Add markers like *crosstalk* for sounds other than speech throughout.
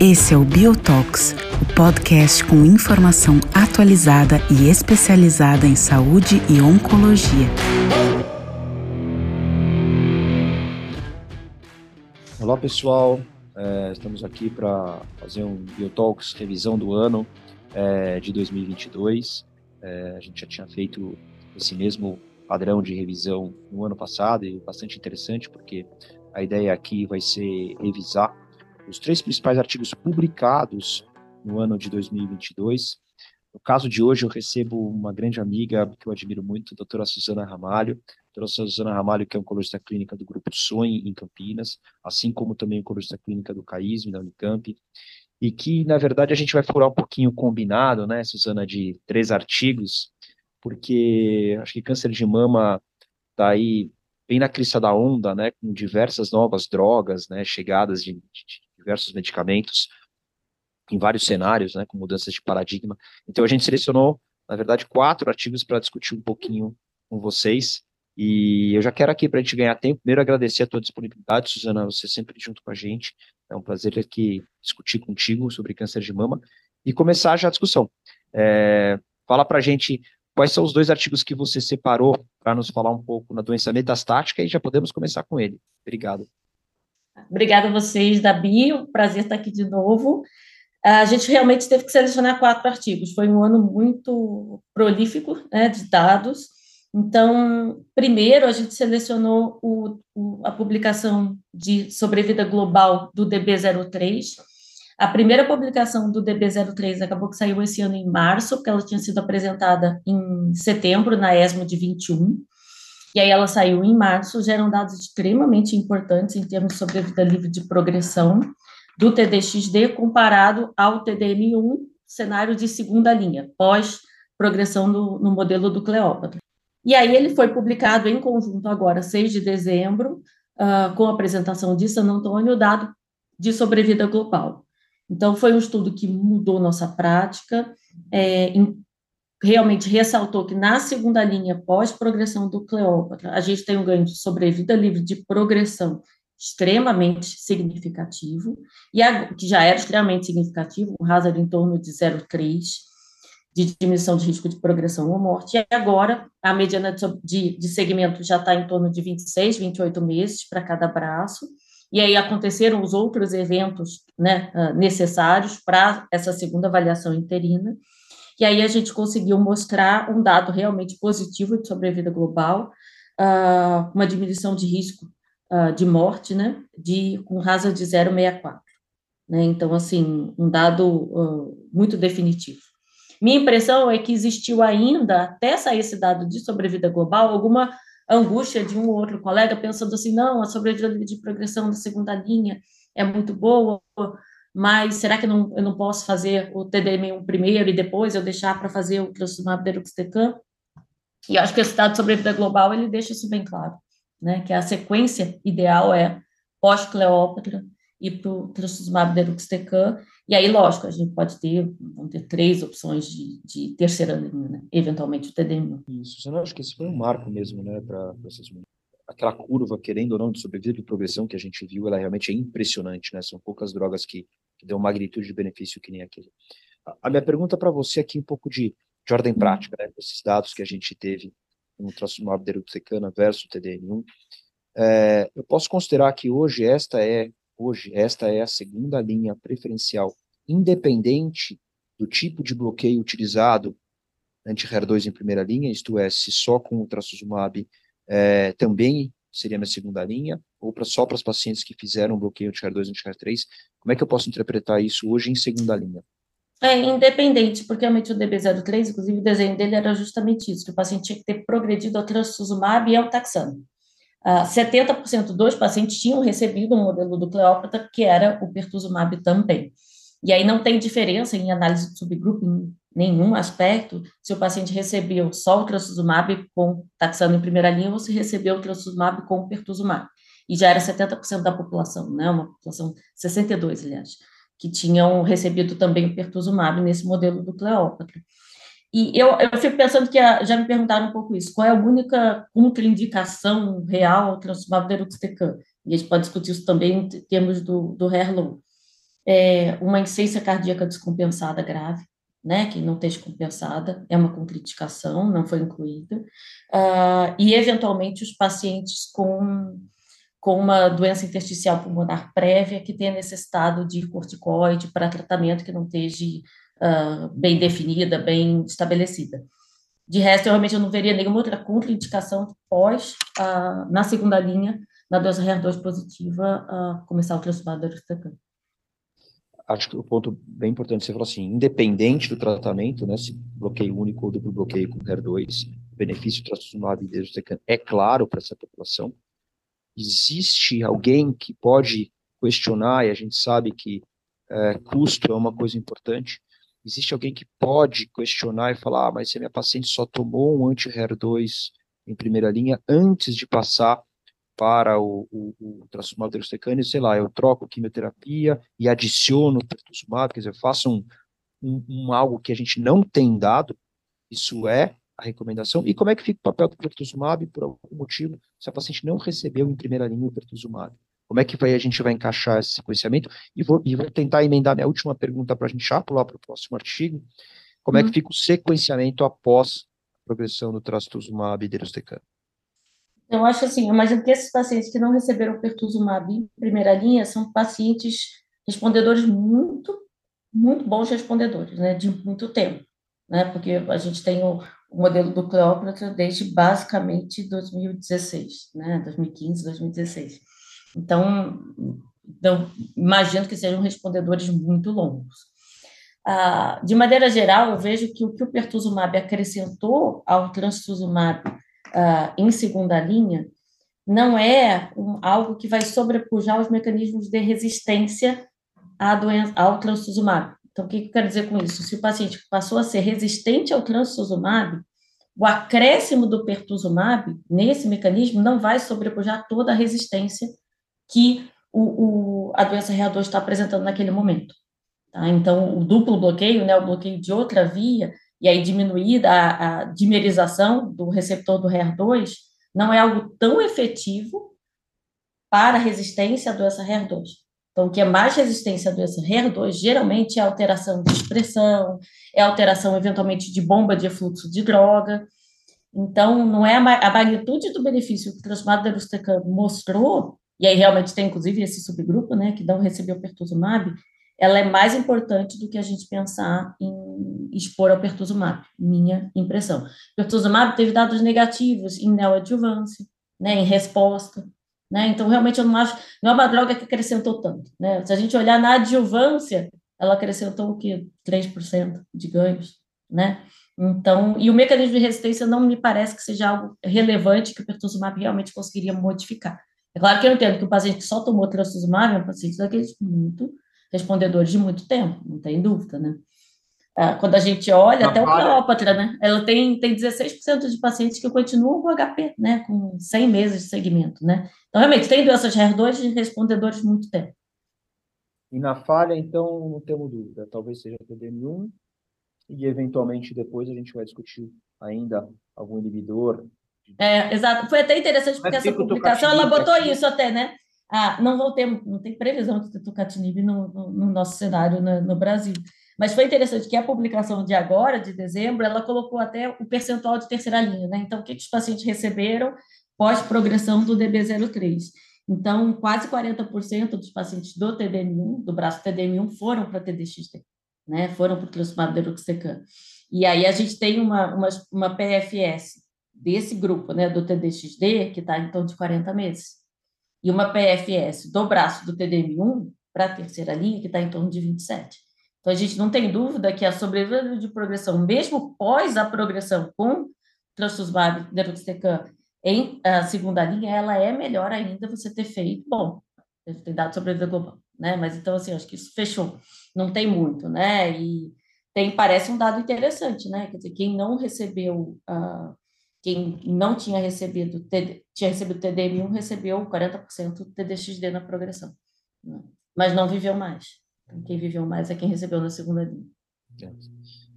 Esse é o Biotox, o podcast com informação atualizada e especializada em saúde e oncologia. Olá pessoal, é, estamos aqui para fazer um Biotalks revisão do ano é, de 2022. É, a gente já tinha feito esse mesmo padrão de revisão no ano passado e bastante interessante porque a ideia aqui vai ser revisar os três principais artigos publicados no ano de 2022. No caso de hoje, eu recebo uma grande amiga que eu admiro muito, a doutora Suzana Ramalho. A doutora Suzana Ramalho, que é oncologista clínica do Grupo Sonhe, em Campinas, assim como também oncologista clínica do CAISM, da Unicamp, e que, na verdade, a gente vai furar um pouquinho combinado, né, Suzana, de três artigos, porque acho que câncer de mama está aí bem na crista da onda, né, com diversas novas drogas, né, chegadas de, de diversos medicamentos em vários cenários, né, com mudanças de paradigma. Então a gente selecionou, na verdade, quatro artigos para discutir um pouquinho com vocês. E eu já quero aqui, para a gente ganhar tempo, primeiro agradecer a tua disponibilidade, Suzana, você sempre junto com a gente. É um prazer aqui discutir contigo sobre câncer de mama e começar já a discussão. É, fala para a gente quais são os dois artigos que você separou para nos falar um pouco na doença metastática e já podemos começar com ele. Obrigado. Obrigada a vocês, Dabi, prazer estar aqui de novo. A gente realmente teve que selecionar quatro artigos, foi um ano muito prolífico né, de dados. Então, primeiro, a gente selecionou o, o, a publicação de sobrevida global do DB03. A primeira publicação do DB03 acabou que saiu esse ano em março, porque ela tinha sido apresentada em setembro, na ESMO de 21 e aí ela saiu em março, geram dados extremamente importantes em termos de sobrevida livre de progressão do TDXD comparado ao TDM1, cenário de segunda linha, pós progressão no, no modelo do Cleópatra. E aí ele foi publicado em conjunto agora, 6 de dezembro, uh, com a apresentação de San Antônio, dado de sobrevida global. Então, foi um estudo que mudou nossa prática, é, em, realmente ressaltou que na segunda linha, pós-progressão do Cleópatra, a gente tem um ganho de sobrevida livre de progressão extremamente significativo, e a, que já era extremamente significativo, um hazard em torno de 0,3 de diminuição de risco de progressão ou morte, e agora a mediana de, de segmento já está em torno de 26, 28 meses para cada braço, e aí aconteceram os outros eventos né, ah, necessários para essa segunda avaliação interina, e aí a gente conseguiu mostrar um dado realmente positivo de sobrevida global, uh, uma diminuição de risco uh, de morte, né, de, com rasa de 0,64. Né, então, assim, um dado muito definitivo. Minha impressão é que existiu ainda, até sair esse dado de sobrevida global, alguma angústia de um ou outro colega pensando assim, não, a sobrevida de progressão da segunda linha é muito boa, mas será que eu não, eu não posso fazer o TDM1 primeiro e depois eu deixar para fazer o trastuzumab deruxtecan? E acho que esse dado sobre a vida global, ele deixa isso bem claro, né, que a sequência ideal é pós-Cleópatra e para o trastuzumab deruxtecan, e aí, lógico, a gente pode ter, vão ter três opções de, de terceira linha, né? eventualmente o TDM. Isso, eu acho que esse foi um marco mesmo, né, para essas aquela curva, querendo ou não, de sobrevida e progressão que a gente viu, ela realmente é impressionante, né? São poucas drogas que, que dão magnitude de benefício que nem aquele. A, minha pergunta para você aqui, um pouco de, de ordem uhum. prática, né? Esses dados que a gente teve no trastuzumab deruxtecana versus TDM1, é, eu posso considerar que hoje esta é hoje esta é a segunda linha preferencial, independente do tipo de bloqueio utilizado anti-HER2 em primeira linha, isto é, se só com o trastuzumab é, também seria na segunda linha, ou pra, só para os pacientes que fizeram bloqueio de HER2 e HER3? Como é que eu posso interpretar isso hoje em segunda linha? É independente, porque o DB03, inclusive o desenho dele era justamente isso, que o paciente tinha que ter progredido ao trastuzumab e ao taxano. Uh, 70% dos pacientes tinham recebido um modelo do Cleópatra, que era o pertuzumab também. E aí não tem diferença em análise de subgrupo em nenhum aspecto se o paciente recebeu só o trastuzumab com taxano em primeira linha ou se recebeu o trastuzumab com pertuzumab. E já era 70% da população, né, uma população, 62, aliás, que tinham recebido também o pertuzumab nesse modelo do Cleópatra. E eu, eu fico pensando que a, já me perguntaram um pouco isso, qual é a única contraindicação real ao transformado deruxtecan? E a gente pode discutir isso também em termos do, do Herlow. É uma insuficiência cardíaca descompensada grave, né, que não esteja compensada, é uma contraindicação, não foi incluída, uh, e eventualmente os pacientes com, com uma doença intersticial pulmonar prévia que tenha necessitado de corticoide para tratamento que não esteja uh, bem definida, bem estabelecida. De resto, eu realmente eu não veria nenhuma outra contraindicação pós, uh, na segunda linha, na doença HER2 positiva, começar o transplante da acho que o ponto bem importante, você falou assim, independente do tratamento, né, se bloqueio único ou duplo bloqueio com HER2, o benefício do trastuzumab e é claro para essa população. Existe alguém que pode questionar, e a gente sabe que é, custo é uma coisa importante, existe alguém que pode questionar e falar, ah, mas se a minha paciente só tomou um anti-HER2 em primeira linha antes de passar para o, o, o trastuzumab deruxtecane, sei lá, eu troco quimioterapia e adiciono pertuzumab, quer dizer, faço um, um, um, algo que a gente não tem dado, isso é a recomendação, e como é que fica o papel do pertuzumab, por algum motivo, se a paciente não recebeu em primeira linha o pertuzumab? Como é que vai, a gente vai encaixar esse sequenciamento? E vou, e vou tentar emendar minha última pergunta para a gente já pular para o próximo artigo. Como uhum. é que uhum. fica o sequenciamento após a progressão do trastuzumab deruxtecane? Eu acho assim, eu imagino que esses pacientes que não receberam pertuzumab em primeira linha são pacientes respondedores muito, muito bons respondedores, né, de muito tempo, né, porque a gente tem o, o modelo do Cleópatra desde basicamente 2016, né, 2015, 2016. Então, então imagino que sejam respondedores muito longos. Ah, de maneira geral, eu vejo que o que o pertuzumab acrescentou ao trastuzumab uh, em segunda linha, não é um, algo que vai sobrepujar os mecanismos de resistência doença, ao trastuzumab. Então, o que eu quero dizer com isso? Se o paciente passou a ser resistente ao trastuzumab, o acréscimo do pertuzumab nesse mecanismo não vai sobrepujar toda a resistência que o, o, a doença HER2 está apresentando naquele momento. Tá? Então, o duplo bloqueio, né, o bloqueio de outra via, e aí diminuída a, a dimerização do receptor do HER2, não é algo tão efetivo para resistência à doença HER2. Então, o que é mais resistência à doença HER2 geralmente é alteração de expressão, é alteração eventualmente de bomba de fluxo de droga. Então, não é a, a magnitude do benefício que o de Erustecam mostrou, e aí realmente tem inclusive esse subgrupo, né, que não recebeu pertuzumab, ela é mais importante do que a gente pensar em expor ao pertuzumab, minha impressão. Pertuzumab teve dados negativos em neoadjuvância, né, em resposta, né, então realmente eu não acho, não é uma droga que acrescentou tanto, né, se a gente olhar na adjuvância, ela acrescentou o quê? 3% de ganhos, né, então, e o mecanismo de resistência não me parece que seja algo relevante que o pertuzumab realmente conseguiria modificar. É claro que eu entendo que o paciente que só tomou trastuzumab é um paciente daqueles muito respondedores de muito tempo, não tem dúvida, né? Ah, quando a gente olha, até o Cleópatra, né? Ela tem, tem 16% de pacientes que continuam com HP, né? Com 100 meses de segmento, né? Então, realmente, tem doenças HER2 de respondedores de muito tempo. E na falha, então, não temos dúvida. Talvez seja TDM1 e, eventualmente, depois a gente vai discutir ainda algum inibidor. É, exato. Foi até interessante porque essa publicação, ela botou isso até, né? ah, não vou ter, não tem previsão de ter tucatinib no, no, no nosso cenário no, no, Brasil. Mas foi interessante que a publicação de agora, de dezembro, ela colocou até o percentual de terceira linha, né? Então, o que, que os pacientes receberam pós-progressão do DB03? Então, quase 40% dos pacientes do TDM1, do braço TDM1, foram para TDXT, né? Foram para o transformado deruxtecan. E aí a gente tem uma, uma, uma PFS desse grupo, né, do TDXD, que está em torno de 40 meses e uma PFS do braço do TDM1 para a terceira linha, que está em torno de 27. Então, a gente não tem dúvida que a sobrevida de progressão, mesmo pós a progressão com trastuzumab deruxtecan em a segunda linha, ela é melhor ainda você ter feito, bom, tem dado sobrevida global, né? Mas então, assim, acho que isso fechou. Não tem muito, né? E tem, parece um dado interessante, né? Quer dizer, quem não recebeu uh, quem não tinha recebido, tinha recebido TDM1 recebeu 40% do TDXD na progressão, né? mas não viveu mais. Então, quem viveu mais é quem recebeu na segunda linha.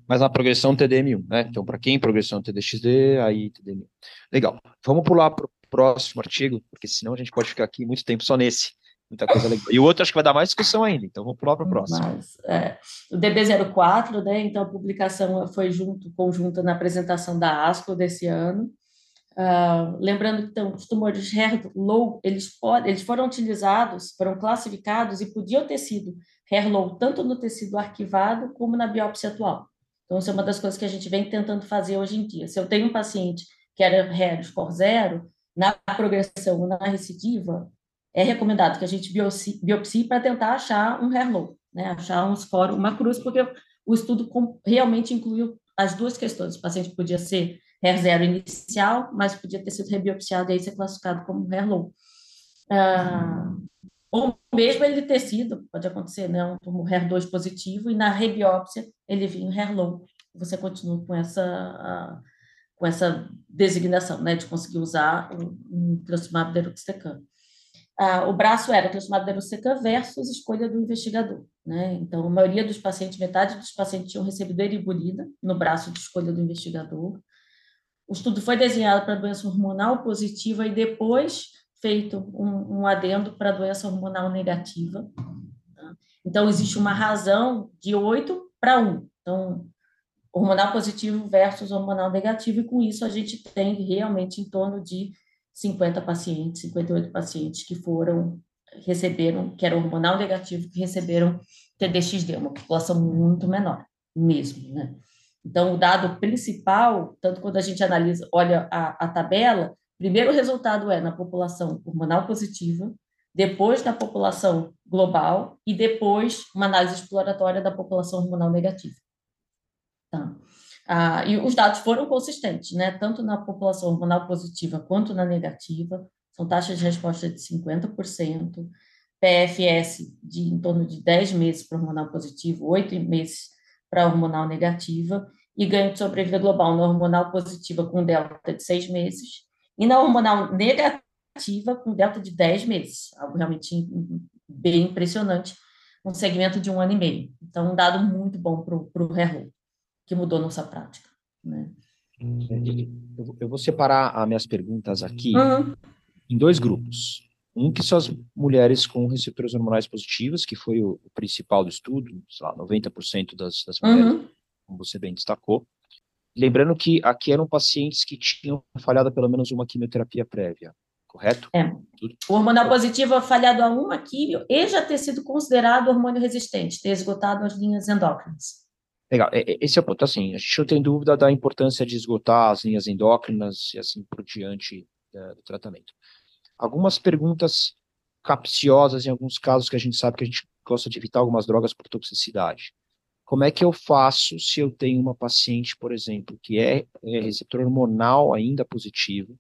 Mas na progressão TDM1, né? Então, para quem progressão TDXD, aí TDM1. Legal. Vamos pular para o próximo artigo, porque senão a gente pode ficar aqui muito tempo só nesse. Muita coisa legal. E o outro acho que vai dar mais discussão ainda, então vamos pular para o próximo. Mas, é, o DB04, né? Então a publicação foi junto, conjunta na apresentação da ASCO desse ano. Uh, lembrando que então, os tumores hair low, eles, eles foram utilizados, foram classificados e podiam ter sido hair low tanto no tecido arquivado como na biópsia atual. Então, isso é uma das coisas que a gente vem tentando fazer hoje em dia. Se eu tenho um paciente que era hair score zero, na progressão na recidiva, é recomendado que a gente biopsie, biopsie para tentar achar um hair low, né? achar um score, uma cruz, porque o estudo realmente incluiu as duas questões. O paciente podia ser hair zero inicial, mas podia ter sido rebiopsiado e aí ser classificado como hair low. Ah, ou mesmo ele ter sido, pode acontecer, né, um tumor HER2 positivo, e na rebiópsia ele vinha HER low. Você continua com essa, com essa designação, né, de conseguir usar um, um trastuzumab deruxtecan. Ah, o braço era trastuzumab deruxtecan versus escolha do investigador. Né? Então, a maioria dos pacientes, metade dos pacientes tinham recebido eribolida no braço de escolha do investigador. O estudo foi desenhado para doença hormonal positiva e depois feito um, um adendo para doença hormonal negativa. Tá? Então, existe uma razão de 8 para 1. Então, hormonal positivo versus hormonal negativo, e com isso a gente tem realmente em torno de 50 pacientes, 58 pacientes que foram, receberam, que era hormonal negativo, que receberam TDXD, uma população muito menor, mesmo, né? Então, o dado principal, tanto quando a gente analisa, olha a, a tabela, primeiro resultado é na população hormonal positiva, depois na população global e depois uma análise exploratória da população hormonal negativa. Tá. Ah, e os dados foram consistentes, né? tanto na população hormonal positiva quanto na negativa, são taxas de resposta de 50%, PFS de em torno de 10 meses para hormonal positivo, 8 meses para hormonal negativa, e ganho de sobrevida global na hormonal positiva com delta de 6 meses, e na hormonal negativa com delta de 10 meses, algo realmente bem impressionante, um segmento de um ano e meio. Então, um dado muito bom para o HERLO, que mudou nossa prática. Né? Eu vou separar as minhas perguntas aqui uhum. em dois grupos. Um que são as mulheres com receptores hormonais positivos, que foi o, o principal do estudo, sei lá, 90% das, das mulheres, uhum. como você bem destacou. Lembrando que aqui eram pacientes que tinham falhado pelo menos uma quimioterapia prévia, correto? É. O hormonal positivo falhado a uma quimio e já ter sido considerado hormônio resistente, ter esgotado as linhas endócrinas. Legal, esse é o ponto. Assim, a gente não tem dúvida da importância de esgotar as linhas endócrinas e assim por diante é, do tratamento algumas perguntas capciosas em alguns casos que a gente sabe que a gente gosta de evitar algumas drogas por toxicidade. Como é que eu faço se eu tenho uma paciente, por exemplo, que é, é receptor hormonal ainda positivo,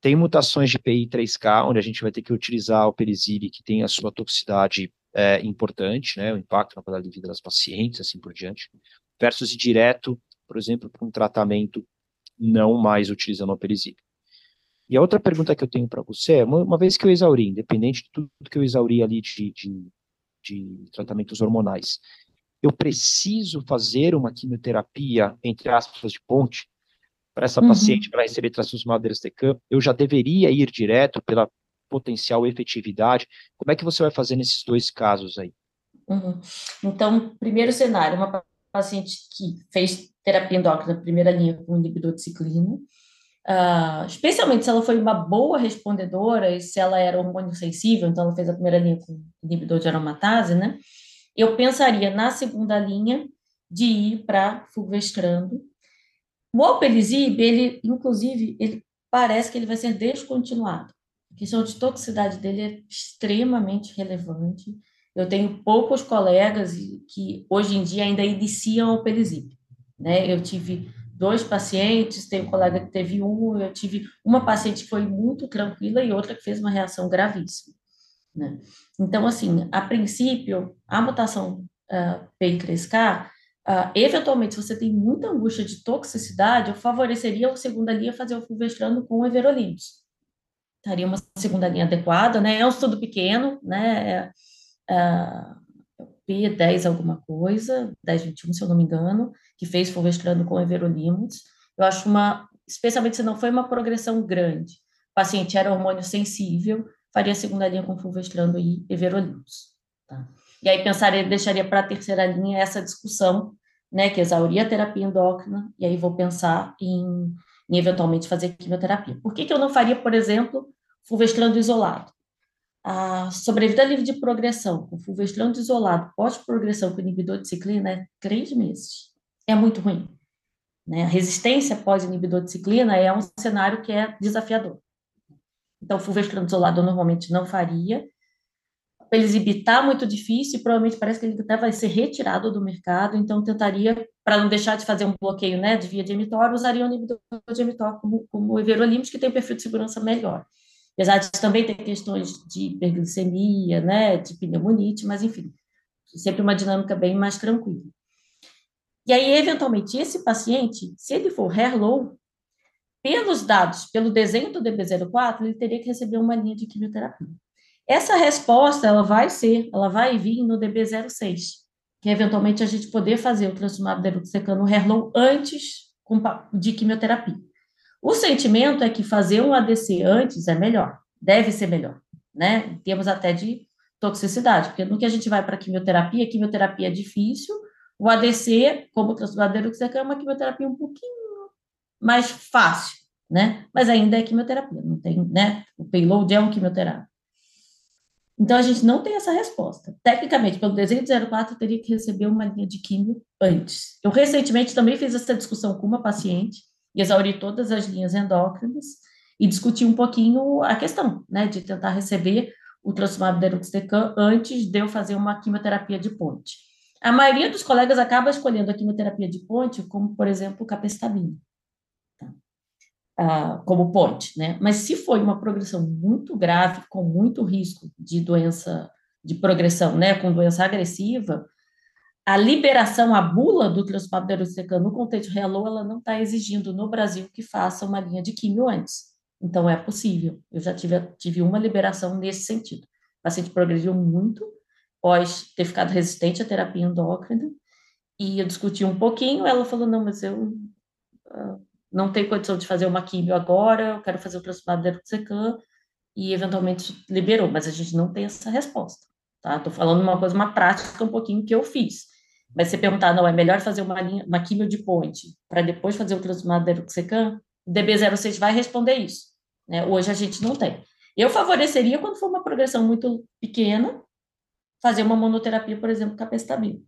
tem mutações de PI3K, onde a gente vai ter que utilizar o perizile, que tem a sua toxicidade é, importante, né, o impacto na qualidade de vida das pacientes, assim por diante, versus ir direto, por exemplo, para um tratamento não mais utilizando o perizile. E a outra pergunta que eu tenho para você é, uma, uma, vez que eu exauri, independente de tudo que eu exauri ali de, de, de tratamentos hormonais, eu preciso fazer uma quimioterapia, entre aspas, de ponte, para essa uhum. paciente, para receber trastuzumab deruxtecan, eu já deveria ir direto pela potencial efetividade. Como é que você vai fazer nesses dois casos aí? Uhum. Então, primeiro cenário, uma paciente que fez terapia endócrina primeira linha com inibidor de ciclina, Uh, especialmente se ela foi uma boa respondedora e se ela era hormônio sensível, então ela fez a primeira linha com inibidor de aromatase, né? Eu pensaria na segunda linha de ir para fulvestrando. O alpelisib, ele, inclusive, ele parece que ele vai ser descontinuado. A questão de toxicidade dele é extremamente relevante. Eu tenho poucos colegas que hoje em dia ainda iniciam o alpelisib. Né? Eu tive dois pacientes, tem um colega que teve um, eu tive uma paciente que foi muito tranquila e outra que fez uma reação gravíssima. Né? Então, assim, a princípio, a mutação uh, P3K, uh, eventualmente, se você tem muita angústia de toxicidade, eu favoreceria a segunda linha fazer o fulvestrano com everolimus. Estaria uma segunda linha adequada, né? É um estudo pequeno, né? É, uh, P10 alguma coisa, 1021, se eu não me engano, que fez fulvestrano com everolimus. Eu acho uma, especialmente se não foi uma progressão grande, o paciente era hormônio sensível, faria segunda linha com fulvestrano e everolimus. Tá? E aí pensaria, deixaria para a terceira linha essa discussão, né, que exauria a terapia endócrina, e aí vou pensar em, em eventualmente fazer quimioterapia. Por que, que eu não faria, por exemplo, fulvestrano isolado? A sobrevida livre de progressão com fulvestrano isolado pós-progressão com inibidor de ciclina é três meses. É muito ruim. Né? A resistência pós-inibidor de ciclina é um cenário que é desafiador. Então, fulvestrano isolado eu normalmente não faria. Para ele está muito difícil, provavelmente parece que ele até vai ser retirado do mercado, então tentaria, para não deixar de fazer um bloqueio né, de via de emitório, usaria o inibidor de emitório como, como o everolimus, que tem um perfil de segurança melhor. Apesar de também ter questões de hiperglicemia, né, de pneumonite, mas enfim, sempre uma dinâmica bem mais tranquila. E aí, eventualmente, esse paciente, se ele for hair low, pelos dados, pelo desenho do DB04, ele teria que receber uma linha de quimioterapia. Essa resposta, ela vai ser, ela vai vir no DB06, que eventualmente a gente poder fazer o transformado deruxtecano hair low antes de quimioterapia. O sentimento é que fazer um ADC antes é melhor, deve ser melhor, né? Em termos até de toxicidade, porque no que a gente vai para quimioterapia, quimioterapia é difícil, o ADC, como o transformador é uma quimioterapia um pouquinho mais fácil, né? Mas ainda é quimioterapia, não tem, né? O payload é um quimioterapia. Então, a gente não tem essa resposta. Tecnicamente, pelo desenho de 04, eu teria que receber uma linha de químio antes. Eu recentemente também fiz essa discussão com uma paciente, e exauri todas as linhas endócrinas e discuti um pouquinho a questão, né, de tentar receber o transformado deruxtecan antes de eu fazer uma quimioterapia de ponte. A maioria dos colegas acaba escolhendo a quimioterapia de ponte, como, por exemplo, o capecitabina, tá? ah, como ponte, né? Mas se foi uma progressão muito grave, com muito risco de doença, de progressão, né, com doença agressiva, a liberação, a bula do transplante deruxtecan no contexto real, ela não está exigindo no Brasil que faça uma linha de químio antes. Então, é possível. Eu já tive, tive uma liberação nesse sentido. O paciente progrediu muito pós ter ficado resistente à terapia endócrina, e eu discuti um pouquinho, ela falou, não, mas eu uh, não tenho condição de fazer uma químio agora, eu quero fazer o transplante deruxtecan, e eventualmente liberou, mas a gente não tem essa resposta, tá? Estou falando uma coisa, uma prática um pouquinho que eu fiz. Mas você perguntar, não, é melhor fazer uma, linha, uma quimio de ponte para depois fazer o transformado deruxtecan, o DB06 vai responder isso. Né? Hoje a gente não tem. Eu favoreceria, quando for uma progressão muito pequena, fazer uma monoterapia, por exemplo, capecitabina.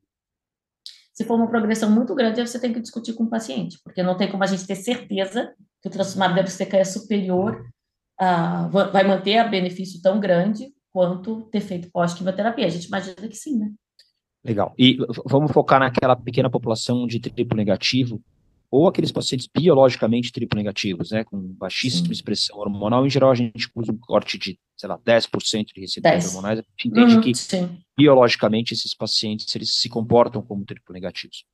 Se for uma progressão muito grande, você tem que discutir com o paciente, porque não tem como a gente ter certeza que o transformado deruxtecan é superior, a, vai manter a benefício tão grande quanto ter feito pós-quimioterapia. A gente imagina que sim, né? Legal. E vamos focar naquela pequena população de triplo negativo, ou aqueles pacientes biologicamente triplo negativos, né, com baixíssima Sim. expressão hormonal. Em geral, a gente usa um corte de, sei lá, 10% de receptores hormonais. A gente entende uhum, que, sim. biologicamente, esses pacientes eles se comportam como triplo negativos.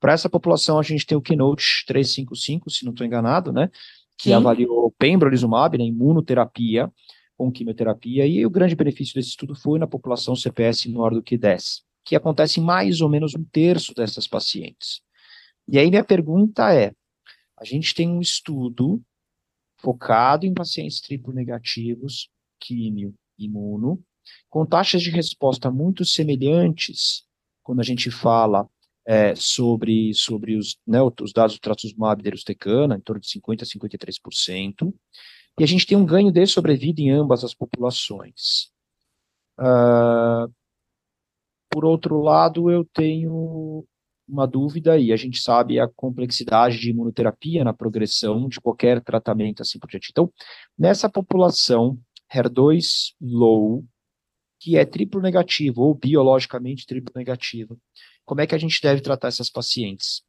Para essa população, a gente tem o Keynote 355, se não estou enganado, né, que sim. avaliou pembrolizumab, né, imunoterapia, com quimioterapia, e o grande benefício desse estudo foi na população CPS menor do que 10 que acontece em mais ou menos um terço dessas pacientes. E aí minha pergunta é: a gente tem um estudo focado em pacientes triplo negativos, químio, imuno, com taxas de resposta muito semelhantes quando a gente fala é, sobre, sobre os, né, os dados do trastuzumab deruxtecana, em torno de 50% a 53%, e a gente tem um ganho de sobrevida em ambas as populações. Uh, por outro lado, eu tenho uma dúvida, e a gente sabe a complexidade de imunoterapia na progressão de qualquer tratamento assim por diante. Então, nessa população HER2 low, que é triplo negativo ou biologicamente triplo negativo, como é que a gente deve tratar essas pacientes?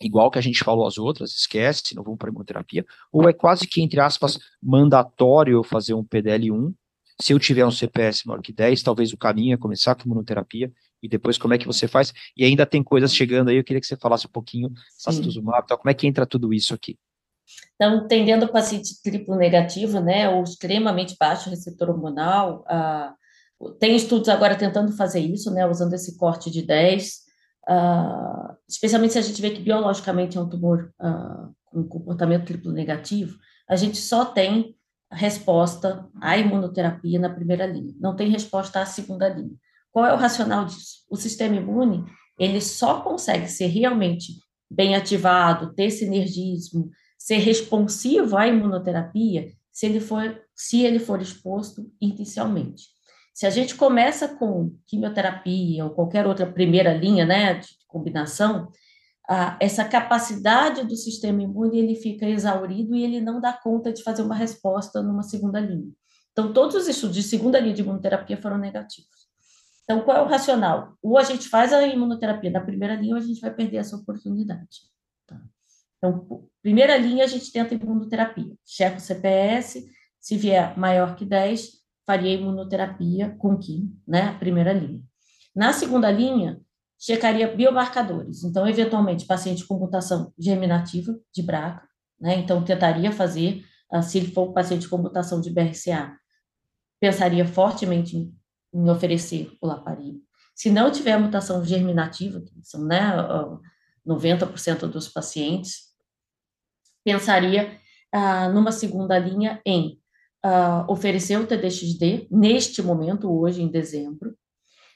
Igual que a gente falou as outras, esquece, não vamos para imunoterapia, ou é quase que, entre aspas, mandatório fazer um PDL1 se eu tiver um CPS maior que 10, talvez o caminho é começar com imunoterapia e depois como é que você faz. E ainda tem coisas chegando aí, eu queria que você falasse um pouquinho, sacituzumab, tal, como é que entra tudo isso aqui? Então, tendendo o paciente triplo negativo, né, ou extremamente baixo receptor hormonal, a, tem estudos agora tentando fazer isso, né, usando esse corte de 10, uh, especialmente se a gente vê que biologicamente é um tumor uh, com comportamento triplo negativo, a gente só tem resposta à imunoterapia na primeira linha, não tem resposta à segunda linha. Qual é o racional disso? O sistema imune, ele só consegue ser realmente bem ativado, ter sinergismo, ser responsivo à imunoterapia se ele for, se ele for exposto inicialmente. Se a gente começa com quimioterapia ou qualquer outra primeira linha, né, de combinação, essa capacidade do sistema imune ele fica exaurido e ele não dá conta de fazer uma resposta numa segunda linha. Então, todos os estudos de segunda linha de imunoterapia foram negativos. Então, qual é o racional? Ou a gente faz a imunoterapia na primeira linha ou a gente vai perder essa oportunidade. Tá? Então, primeira linha, a gente tenta imunoterapia. Checa o CPS, se vier maior que 10, faria imunoterapia com quim, né? Primeira linha. Na segunda linha, checaria biomarcadores. Então, eventualmente, paciente com mutação germinativa de BRCA, né? Então, tentaria fazer, ah, se ele for paciente com mutação de BRCA, pensaria fortemente em, oferecer o laparib. Se não tiver mutação germinativa, que são né, 90% dos pacientes, pensaria ah, numa segunda linha em uh, oferecer o TDXD neste momento, hoje, em dezembro,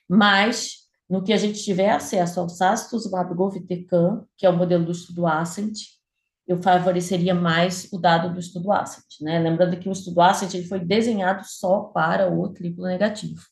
mas no que a gente tiver acesso ao sacituzumab govitecan, que é o modelo do estudo Ascent, eu favoreceria mais o dado do estudo Ascent, né? Lembrando que o estudo Ascent ele foi desenhado só para o triplo negativo.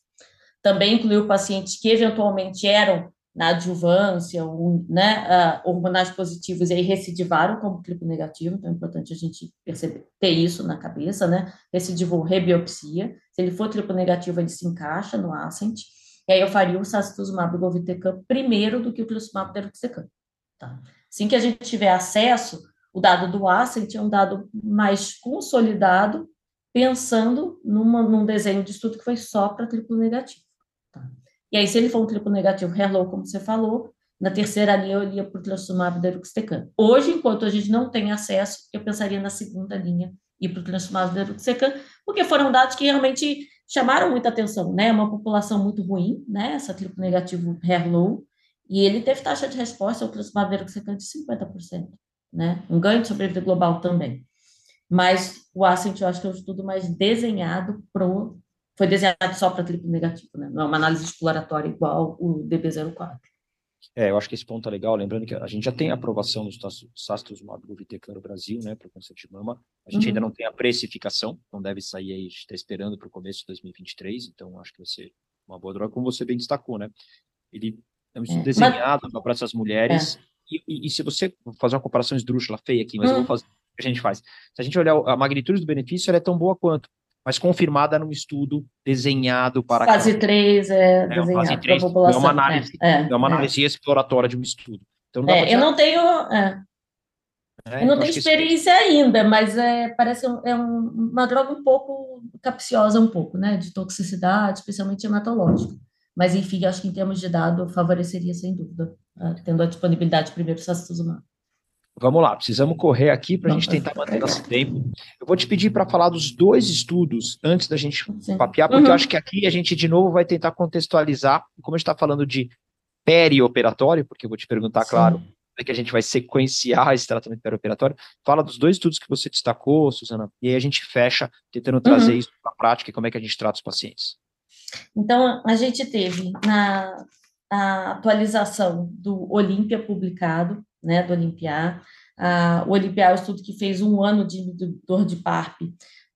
Também incluiu pacientes que eventualmente eram na adjuvância, ou, né, uh, hormonais positivos e aí recidivaram como triplo negativo, então é importante a gente perceber, ter isso na cabeça, né, recidivou rebiopsia, se ele for triplo negativo, ele se encaixa no Ascent, e aí eu faria o sacituzumab govitecan primeiro do que o trilocimab deruxtecan, tá? Assim que a gente tiver acesso, o dado do Ascent é um dado mais consolidado, pensando numa, num desenho de estudo que foi só para triplo negativo. E aí, se ele for um triplo negativo hello, como você falou, na terceira linha eu iria para o trastuzumab deruxtecan. Hoje, enquanto a gente não tem acesso, eu pensaria na segunda linha e para o trastuzumab deruxtecan, porque foram dados que realmente chamaram muita atenção, né? Uma população muito ruim, né? Essa triplo negativo hello, e ele teve taxa de resposta ao trastuzumab deruxtecan de 50%, né? Um ganho de sobrevida global também. Mas o Ascent, eu acho que é um estudo mais desenhado pro foi desenhado só para triplo negativo, né? Não é uma análise exploratória igual o DB04. É, eu acho que esse ponto é legal, lembrando que a gente já tem a aprovação dos sastuzumab govitecan no Brasil, né, para o câncer de mama. A gente uhum. ainda não tem a precificação, não deve sair aí, está esperando para o começo de 2023, então acho que vai ser uma boa droga, como você bem destacou, né? Ele é um estudo é, desenhado mas... para essas mulheres, é. e, e, e, se você fazer uma comparação esdrúxula, feia aqui, mas eu vou hum. fazer o que a gente faz. Se a gente olhar a magnitude do benefício, ela é tão boa quanto mas confirmada num estudo desenhado para fase 3 é, é fase 3, população. É uma análise, é, é, é uma análise exploratória de um estudo. Então, não é, eu não tenho, é. eu não tenho experiência ainda, mas é, parece um, é um, uma droga um pouco capciosa, um pouco, né, de toxicidade, especialmente hematológica. Mas, enfim, acho que em termos de dado, favoreceria, sem dúvida, tendo a disponibilidade primeiro do sacituzumab. Vamos lá, precisamos correr aqui para a gente tentar manter nosso tempo. Eu vou te pedir para falar dos dois estudos antes da gente Sim. papear, porque uhum. eu acho que aqui a gente de novo vai tentar contextualizar, como a gente está falando de perioperatório, porque eu vou te perguntar, Sim. claro, é que a gente vai sequenciar esse tratamento perioperatório. Fala dos dois estudos que você destacou, Suzana, e aí a gente fecha tentando trazer uhum. isso para a prática e como é que a gente trata os pacientes. Então, a gente teve na a atualização do Olímpia publicado, né, do Olimpiar. Ah, o Olimpiar é um estudo que fez um ano de inibidor de PARP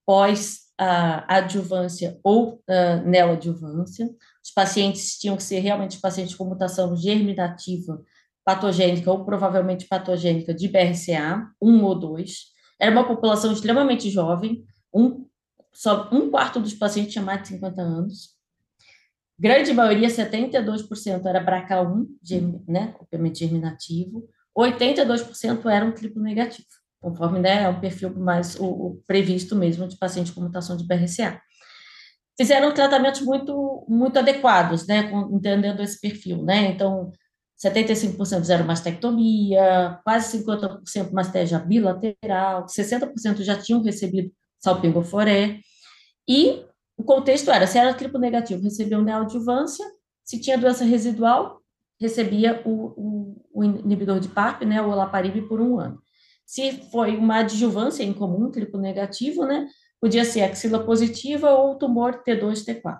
pós a adjuvância ou uh, neoadjuvância. Os pacientes tinham que ser realmente pacientes com mutação germinativa patogênica ou provavelmente patogênica de BRCA, 1 ou 2. Era uma população extremamente jovem, um, só um quarto dos pacientes tinha mais de 50 anos. Grande maioria, 72%, era BRCA1, né, obviamente germinativo, 82% eram triplo negativo, conforme né, é um perfil mais o, o, previsto mesmo de paciente com mutação de BRCA. Fizeram tratamentos muito, muito adequados, né, entendendo esse perfil, né, então 75% fizeram mastectomia, quase 50% mastégia bilateral, 60% já tinham recebido salpingoforé, e o contexto era, se era triplo negativo, recebia o neoadjuvância, se tinha doença residual, recebia o, o, o inibidor de PARP, né, o olaparib, por um ano. Se foi uma adjuvância incomum, triplo negativo, né, podia ser axila positiva ou tumor T2, T4.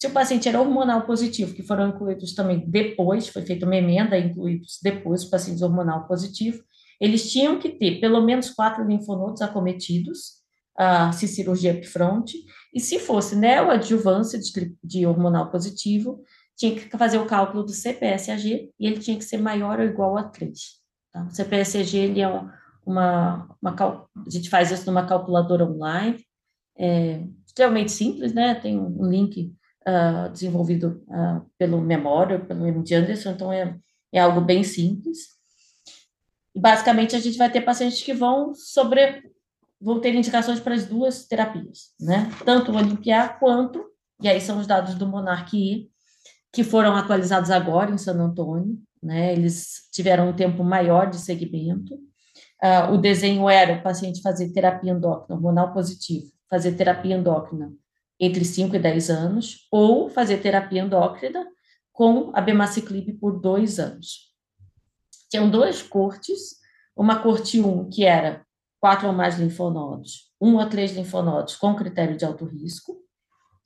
Se o paciente era hormonal positivo, que foram incluídos também depois, foi feita uma emenda, incluídos depois os pacientes hormonal positivo, eles tinham que ter pelo menos quatro linfonodos acometidos, uh, se cirurgia upfront, e se fosse neoadjuvância de, de hormonal positivo, tinha que fazer o cálculo do CPSAG e ele tinha que ser maior ou igual a 3. Tá? O CPSAG ele é uma, uma, a gente faz isso numa calculadora online, é extremamente simples, né? Tem um link uh, desenvolvido uh, pelo Memorial, pelo MD Anderson, então é, é algo bem simples. E basicamente a gente vai ter pacientes que vão sobre vão ter indicações para as duas terapias, né? Tanto o Olimpiar quanto, e aí são os dados do Monarque que foram atualizados agora em San Antônio, né? Eles tiveram um tempo maior de segmento. Uh, o desenho era o paciente fazer terapia endócrina hormonal positivo, fazer terapia endócrina entre 5 e 10 anos, ou fazer terapia endócrina com a bemaciclib por dois anos. Tinham duas cortes, uma corte 1, que era quatro ou mais linfonodos, um ou três linfonodos com critério de alto risco,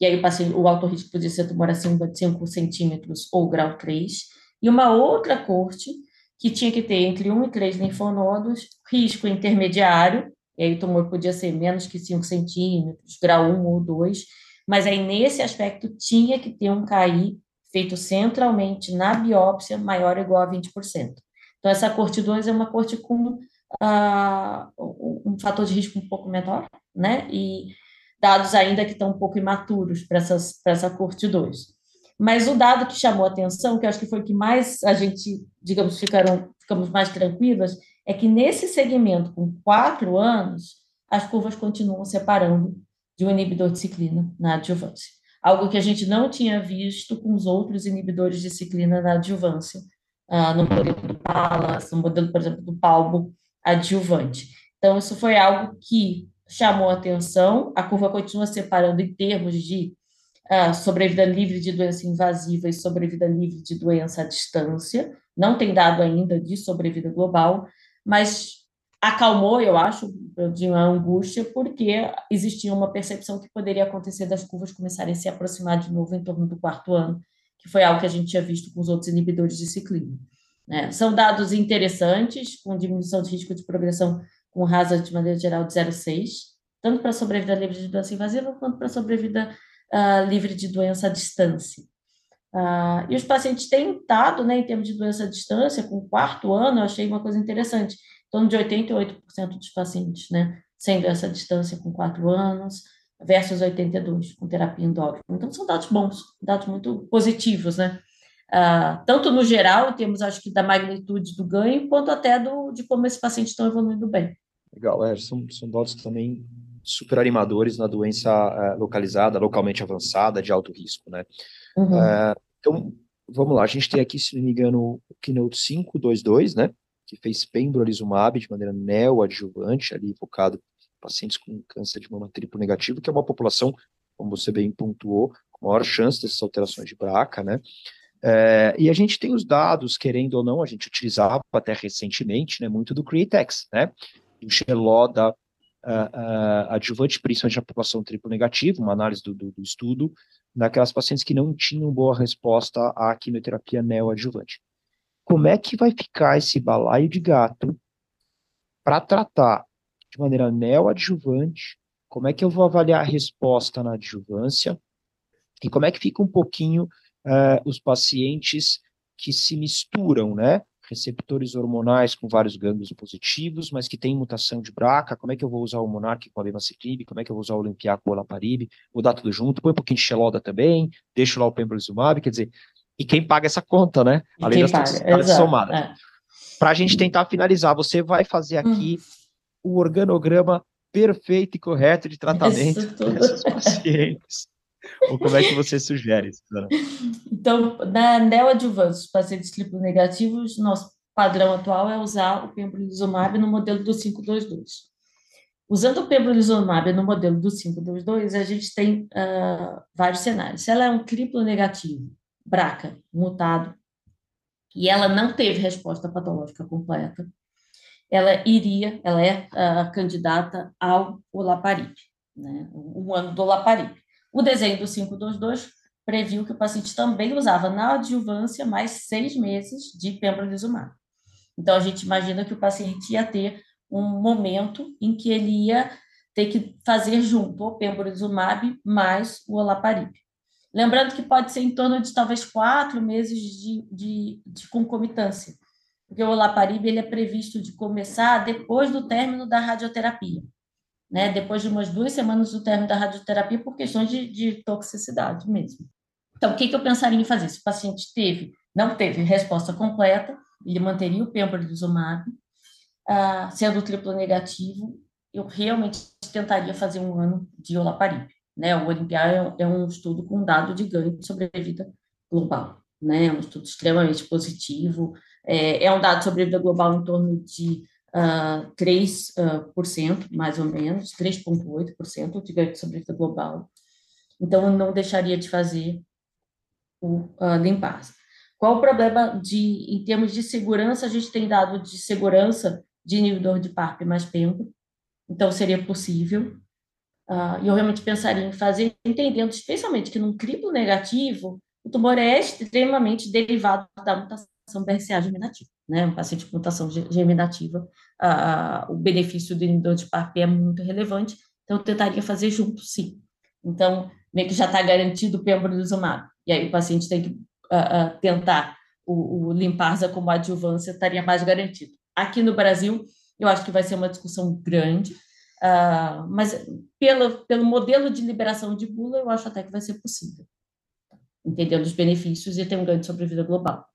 e aí o, paciente, o alto risco podia ser tumor acima de 5 centímetros ou grau 3, e uma outra corte que tinha que ter entre 1 e 3 linfonodos, risco intermediário, e aí o tumor podia ser menos que 5 centímetros, grau 1 ou 2, mas aí nesse aspecto tinha que ter um KI feito centralmente na biópsia maior ou igual a 20%. Então, essa corte 2 é uma corte com uh, um fator de risco um pouco menor, né? E dados ainda que estão um pouco imaturos para essa corte 2. Mas o dado que chamou atenção, que acho que foi o que mais a gente, digamos, ficaram, ficamos mais tranquilas, é que nesse segmento com quatro anos, as curvas continuam separando de um inibidor de ciclina na adjuvância. Algo que a gente não tinha visto com os outros inibidores de ciclina na adjuvância, uh, no modelo do PALAS, no modelo, por exemplo, do PALBO adjuvante. Então, isso foi algo que chamou atenção, a curva continua separando em termos de uh, sobrevida livre de doença invasiva e sobrevida livre de doença à distância, não tem dado ainda de sobrevida global, mas acalmou, eu acho, de uma angústia, porque existia uma percepção que poderia acontecer das curvas começarem a se aproximar de novo em torno do quarto ano, que foi algo que a gente tinha visto com os outros inibidores de ciclina. Né? São dados interessantes, com diminuição de risco de progressão com hazard de maneira geral de 0,6, tanto para sobrevida livre de doença invasiva quanto para sobrevida uh, livre de doença à distância. Uh, e os pacientes têm estado, né, em termos de doença à distância, com o quarto ano, eu achei uma coisa interessante torno de 88% dos pacientes, né, sem essa distância com 4 anos, versus 82 com terapia endócrina. Então, são dados bons, dados muito positivos, né? Uh, tanto no geral, em termos, acho que, da magnitude do ganho, quanto até do, de como esses pacientes estão evoluindo bem. Legal, é, são, são dados também super animadores na doença uh, localizada, localmente avançada, de alto risco, né? Uhum. Uh, então, vamos lá, a gente tem aqui, se não me engano, o Keynote 522, né? que fez pembrolizumab de maneira neoadjuvante, ali focado em pacientes com câncer de mama triplo negativo, que é uma população, como você bem pontuou, com maior chance dessas alterações de BRCA, né? É, e a gente tem os dados, querendo ou não, a gente utilizava até recentemente, né, muito do CREATEX, né? O Xeló da uh, uh, adjuvante, principalmente na população triplo negativa, uma análise do, do, do estudo, naquelas pacientes que não tinham boa resposta à quimioterapia neoadjuvante. Como é que vai ficar esse balaio de gato para tratar de maneira neoadjuvante, como é que eu vou avaliar a resposta na adjuvância, e como é que fica um pouquinho uh, os pacientes que se misturam, né? Receptores hormonais com vários gânglios positivos, mas que tem mutação de BRCA, como é que eu vou usar o Monarch com a Bemaciclib, como é que eu vou usar o Olimpiar com o Olaparib, vou dar tudo junto, põe um pouquinho de Xeloda também, deixo lá o Pembrolizumab, quer dizer, e quem paga essa conta, né? E Além das toxicidades somadas. É. Para a gente tentar finalizar, você vai fazer aqui hum. o organograma perfeito e correto de tratamento desses pacientes. Ou como é que você sugere, Suzana? *laughs* Então, na neoadjuvância, os pacientes triplo negativos, nosso padrão atual é usar o pembrolizumab no modelo do 522. Usando o pembrolizumab no modelo do 522, a gente tem uh, vários cenários. Se ela é um triplo negativo, BRCA, mutado, e ela não teve resposta patológica completa, ela iria, ela é uh, candidata ao olaparib, né, um ano do olaparib. O desenho do 522 previu que o paciente também usava na adjuvância mais seis meses de pembrolizumab. Então, a gente imagina que o paciente ia ter um momento em que ele ia ter que fazer junto o pembrolizumab mais o olaparib. Lembrando que pode ser em torno de talvez quatro meses de, de, de concomitância, porque o olaparib ele é previsto de começar depois do término da radioterapia, né? depois de umas duas semanas do término da radioterapia, por questões de, de toxicidade mesmo. Então, o que, que eu pensaria em fazer? Se o paciente teve, não teve resposta completa, ele manteria o pembrolizumab, ah, sendo triplo negativo, eu realmente tentaria fazer um ano de olaparib. Né? O Olimpiar é, é um estudo com dado de ganho de sobrevida global, né? É um estudo extremamente positivo, é, é um dado de sobrevida global em torno de uh, 3%, uh, mais ou menos, 3,8% de ganho de sobrevida global. Então, eu não deixaria de fazer o uh. Qual o problema de, em termos de segurança, a gente tem dado de segurança de inibidor de PARP mais PEMBO, então seria possível. Uh, eu realmente pensaria em fazer, entendendo especialmente que num triplo negativo, o tumor é extremamente derivado da mutação BRCA germinativa, né? Um paciente com mutação germinativa, uh, o benefício do inibidor de PARP é muito relevante, então eu tentaria fazer junto, sim. Então, meio que já está garantido o pembrolizumab, e aí o paciente tem que uh, tentar o, o limparza como adjuvância, estaria mais garantido. Aqui no Brasil, eu acho que vai ser uma discussão grande, uh, mas pelo, pelo modelo de liberação de bula, eu acho até que vai ser possível, entendendo os benefícios e ter um ganho de sobrevida global.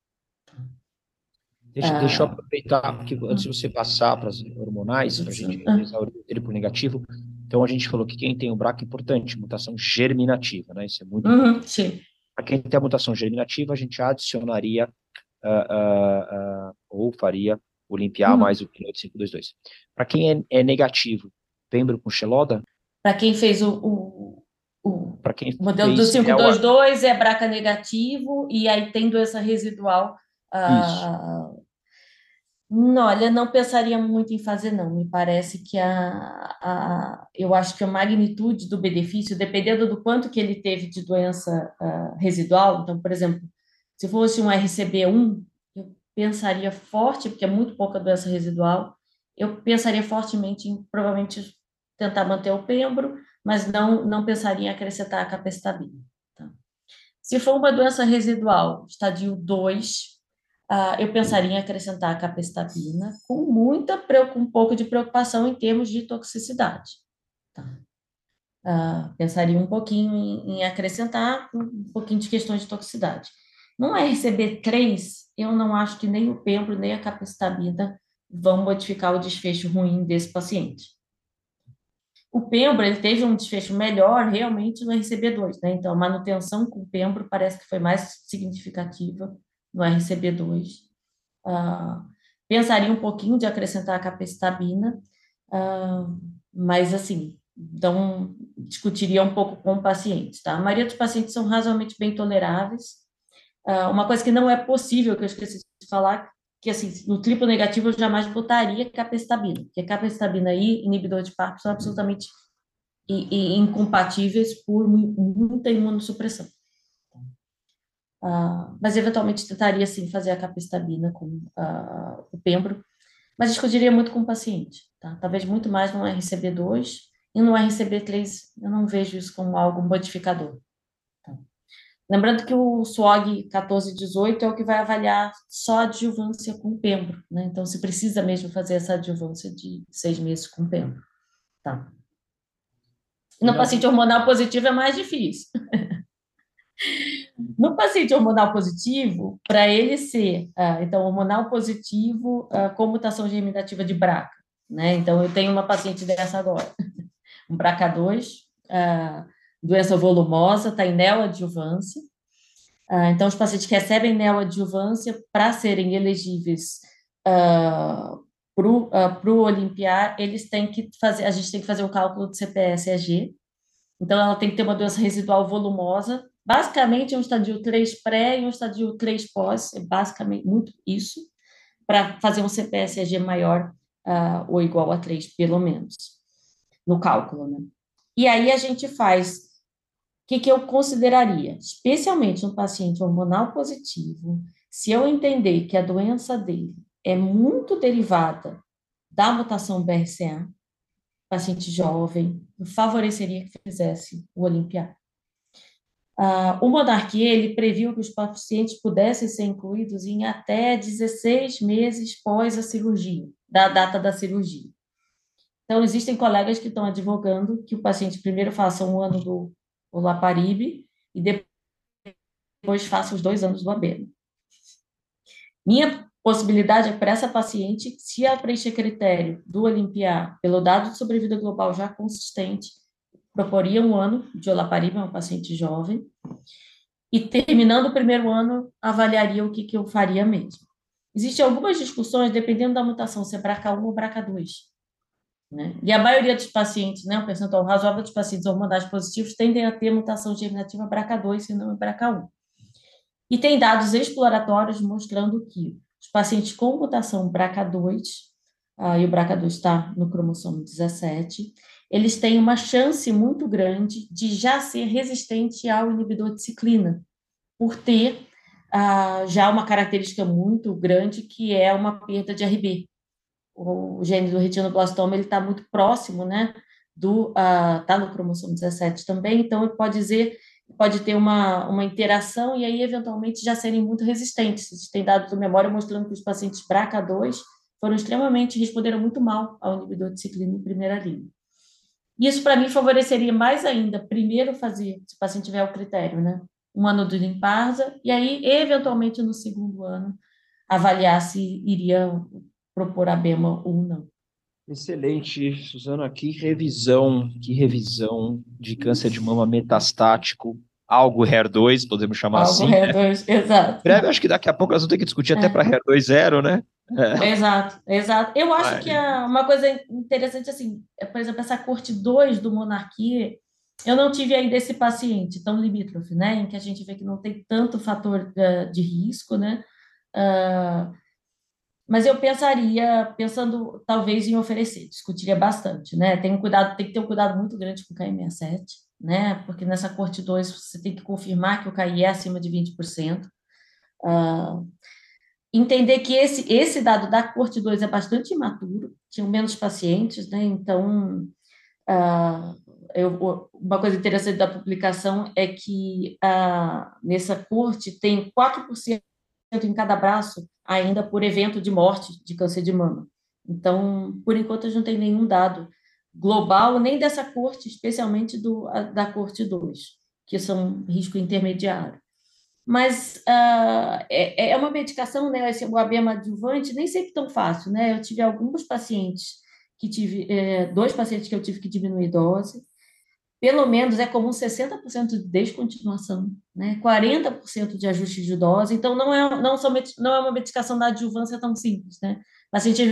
Deixa, uh, deixa eu aproveitar, porque antes de você passar para as hormonais, para a gente realizar o triplo negativo, então a gente falou que quem tem o BRCA é importante, mutação germinativa, né? Isso é muito uhum, Sim. Para quem tem a mutação germinativa, a gente adicionaria uh, uh, ou faria o limpiar uhum. mais o Keynote 522. Para quem é, é, negativo, pembro com Xeloda? Para quem fez o, o, o, quem o modelo do 522 é, o... é BRCA negativo e aí tem doença residual. Uh, olha, não pensaria muito em fazer, não. Me parece que a, a, eu acho que a magnitude do benefício, dependendo do quanto que ele teve de doença uh, residual, então, por exemplo, se fosse um RCB1, pensaria forte, porque é muito pouca doença residual, eu pensaria fortemente em provavelmente tentar manter o pembro, mas não, não pensaria em acrescentar a capecitabina. Tá? Se for uma doença residual, estadio 2, uh, eu pensaria em acrescentar a capecitabina com muita, com um pouco de preocupação em termos de toxicidade. Tá? Uh, pensaria um pouquinho em, em acrescentar um pouquinho de questões de toxicidade. No RCB3, eu não acho que nem o pembro nem a capecitabina vão modificar o desfecho ruim desse paciente. O pembro ele teve um desfecho melhor realmente no RCB2, né? Então, a manutenção com o pembro parece que foi mais significativa no RCB2. Uh, ah, pensaria um pouquinho de acrescentar a capecitabina, uh, mas assim, então discutiria um pouco com o paciente, tá? A maioria dos pacientes são razoavelmente bem toleráveis, Uh, uma coisa que não é possível, que eu esqueci de falar, que assim, no triplo negativo eu jamais botaria capecitabina, porque capecitabina e inibidor de PARP são absolutamente incompatíveis por muita imunossupressão. Uh, mas eventualmente tentaria sim fazer a capecitabina com uh, o pembro, mas discutiria muito com o paciente, tá? Talvez muito mais no RCB2 e no RCB3 eu não vejo isso como algo modificador. Lembrando que o SWOG 1418 é o que vai avaliar só a adjuvância com pembro, né? Então, se precisa mesmo fazer essa adjuvância de seis meses com pembro. Tá. No Não. paciente hormonal positivo é mais difícil. *laughs* no paciente hormonal positivo, para ele ser, uh, então, hormonal positivo uh, com mutação germinativa de BRCA, né? Então, eu tenho uma paciente dessa agora, um BRCA2, uh, doença volumosa, está em neoadjuvância. Ah, então, os pacientes que recebem neoadjuvância, para serem elegíveis uh, para o Olimpiar, eles têm que fazer, a gente tem que fazer o cálculo de CPS-EG, então ela tem que ter uma doença residual volumosa, basicamente um estadio 3 pré e um estadio 3 pós, é basicamente muito isso, para fazer um CPS-EG maior uh, ou igual a 3, pelo menos, no cálculo, né? E aí a gente faz o que, que eu consideraria, especialmente no paciente hormonal positivo, se eu entender que a doença dele é muito derivada da mutação BRCA, paciente jovem, favoreceria que fizesse o Olimpiar. Uh, o Monarquia, ele previu que os pacientes pudessem ser incluídos em até 16 meses pós a cirurgia, da data da cirurgia. Então, existem colegas que estão advogando que o paciente primeiro faça um ano do Olaparib e depois faça os dois anos do Abeno. Minha possibilidade é para essa paciente, se ela preencher critério do Olimpiar pelo dado de sobrevida global já consistente, proporia um ano de olaparib, uma paciente jovem, e terminando o primeiro ano, avaliaria o que, que eu faria mesmo. Existem algumas discussões, dependendo da mutação, se é BRCA1 ou BRCA2. Né? E a maioria dos pacientes, né, um percentual razoável dos pacientes hormonais positivos tendem a ter mutação germinativa BRCA2 e não BRCA1. E tem dados exploratórios mostrando que os pacientes com mutação BRCA2, ah, e o BRCA2 está no cromossomo 17, eles têm uma chance muito grande de já ser resistente ao inibidor de ciclina, por ter ah, já uma característica muito grande que é uma perda de RB. O gene do retinoblastoma ele está muito próximo, né? Do ah, no cromossomo 17 também, então ele pode dizer pode ter uma, uma interação e aí, eventualmente, já serem muito resistentes. Tem dados da memória mostrando que os pacientes BRCA2 foram extremamente, responderam muito mal ao inibidor de ciclina em primeira linha. Isso, para mim, favoreceria mais ainda, primeiro fazer, se o paciente tiver o critério, né? Um ano de limparsa, e aí, eventualmente, no segundo ano, avaliar se iria propor a BEMA ou não. Excelente, Suzana. Que revisão, que revisão de câncer de mama metastático, algo HER2, podemos chamar algo assim. Algo HER2, né? *laughs* exato. Breve, acho que daqui a pouco nós vamos ter que discutir é. até para HER2 zero, né? É. Exato, exato. Eu acho que é uma coisa interessante, assim, é, por exemplo, essa corte 2 do Monarquia, eu não tive ainda esse paciente tão limítrofe, né, em que a gente vê que não tem tanto fator uh, de risco, né, uh, mas eu pensaria, pensando talvez em oferecer, discutiria bastante, né? Tem um cuidado, tem que ter um cuidado muito grande com o KM67, né? Porque nessa corte 2 você tem que confirmar que o KI é acima de 20%. Uh, entender que esse, esse dado da corte 2 é bastante imaturo, tinham menos pacientes, né? Então, uh, eu, uma coisa interessante da publicação é que uh, nessa corte tem 4% em cada braço ainda por evento de morte de câncer de mama. Então, por enquanto, a gente não tem nenhum dado global, nem dessa corte, especialmente do, da corte 2, que são risco intermediário. Mas uh, é, é, uma medicação, né, esse, o abema adjuvante, nem sempre tão fácil, né? Eu tive alguns pacientes que tive, é, dois pacientes que eu tive que diminuir dose, pelo menos é comum 60% de descontinuação, né? 40% de ajuste de dose. Então, não é, não, somente, não é uma medicação da adjuvância tão simples, né? O paciente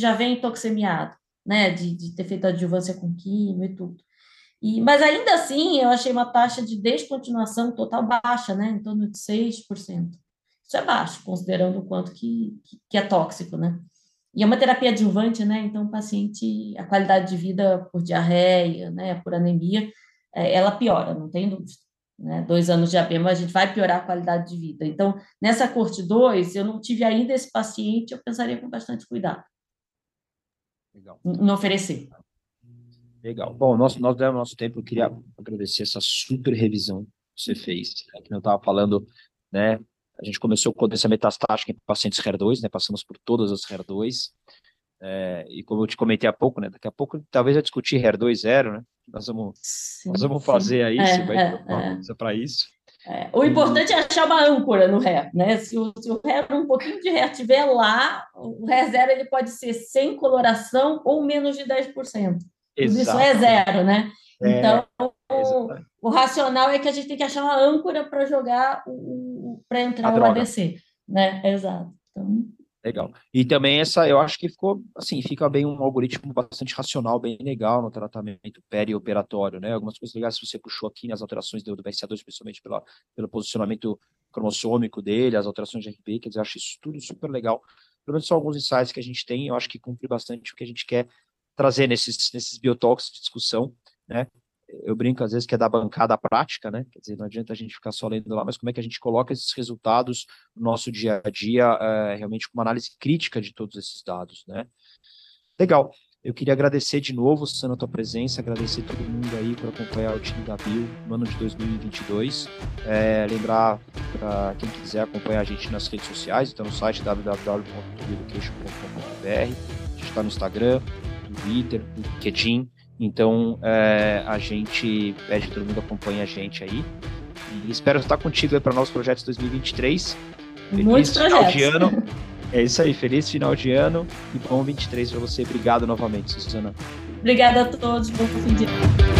já vem toxemiado, né? De, de ter feito adjuvância com químio e tudo. E, mas ainda assim, eu achei uma taxa de descontinuação total baixa, né? Em torno de 6%. Isso é baixo, considerando o quanto que, que é tóxico, né? E é uma terapia adjuvante, né? Então, o paciente, a qualidade de vida por diarreia, né, por anemia, é, ela piora, não tem dúvida. Né? Dois anos de ABEMA, a gente vai piorar a qualidade de vida. Então, nessa corte 2, eu não tive ainda esse paciente, eu pensaria com bastante cuidado. Legal. Não oferecer. Legal. Bom, nós, nós demos nosso tempo, eu queria agradecer essa super revisão que você fez. Né? Que eu estava falando, né? A gente começou com doença metastática em pacientes HER2, né? Passamos por todas as HER2. É, e como eu te comentei há pouco, né? Daqui a pouco talvez eu discutir HER2 zero, né? Nós vamos, sim, nós vamos fazer aí, é, vai é, uma é. para isso. É, o importante é achar uma âncora no RE, né? Se o, se o RE, um pouquinho de RE estiver lá, o RE zero ele pode ser sem coloração ou menos de 10%. Exato. Isso é zero, né? É, então, o, o, racional é que a gente tem que achar uma âncora para jogar, para entrar o ADC, né? Exato. Então, Legal. E também essa, eu acho que ficou, assim, fica bem um algoritmo bastante racional, bem legal no tratamento perioperatório, né? Algumas coisas legais você puxou aqui nas alterações do, do BRCA2, principalmente pela, pelo posicionamento cromossômico dele, as alterações de RP, quer dizer, eu acho isso tudo super legal. Pelo menos são alguns insights que a gente tem, eu acho que cumpre bastante o que a gente quer trazer nesses, nesses biotox de discussão, né? eu brinco às vezes que é da bancada prática, né? Quer dizer, não adianta a gente ficar só lendo lá, mas como é que a gente coloca esses resultados no nosso dia a dia, é, realmente com uma análise crítica de todos esses dados, né? Legal. Eu queria agradecer de novo, Susana, a tua presença, agradecer todo mundo aí por acompanhar o time da Bio no ano de 2022. É, lembrar para quem quiser acompanhar a gente nas redes sociais, então no site www.education.com.br, a gente está no Instagram, Twitter, LinkedIn, então, é, a gente pede que todo mundo acompanhe a gente aí. E espero estar contigo aí para novos projetos 2023. Feliz Muitos projetos. de ano. É isso aí, feliz final de ano e bom 23 para você. Obrigado novamente, Suzana. Obrigada a todos, bom fim de ano.